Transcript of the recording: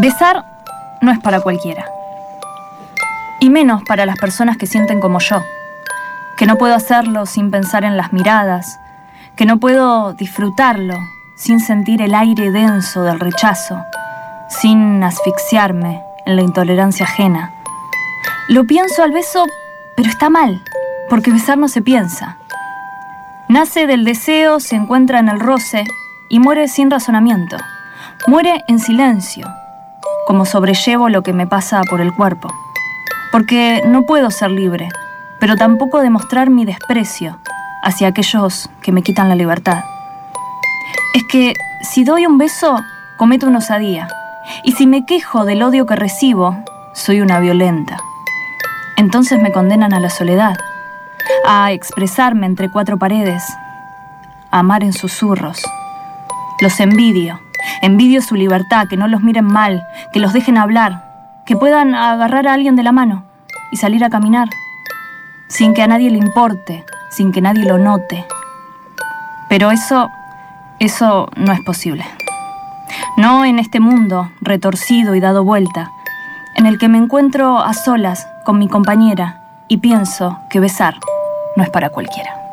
Besar no es para cualquiera. Y menos para las personas que sienten como yo, que no puedo hacerlo sin pensar en las miradas, que no puedo disfrutarlo sin sentir el aire denso del rechazo, sin asfixiarme en la intolerancia ajena. Lo pienso al beso, pero está mal, porque besar no se piensa. Nace del deseo, se encuentra en el roce y muere sin razonamiento. Muere en silencio, como sobrellevo lo que me pasa por el cuerpo. Porque no puedo ser libre, pero tampoco demostrar mi desprecio hacia aquellos que me quitan la libertad. Es que si doy un beso, cometo una osadía. Y si me quejo del odio que recibo, soy una violenta. Entonces me condenan a la soledad, a expresarme entre cuatro paredes, a amar en susurros. Los envidio Envidio su libertad, que no los miren mal, que los dejen hablar, que puedan agarrar a alguien de la mano y salir a caminar, sin que a nadie le importe, sin que nadie lo note. Pero eso, eso no es posible. No en este mundo retorcido y dado vuelta, en el que me encuentro a solas con mi compañera y pienso que besar no es para cualquiera.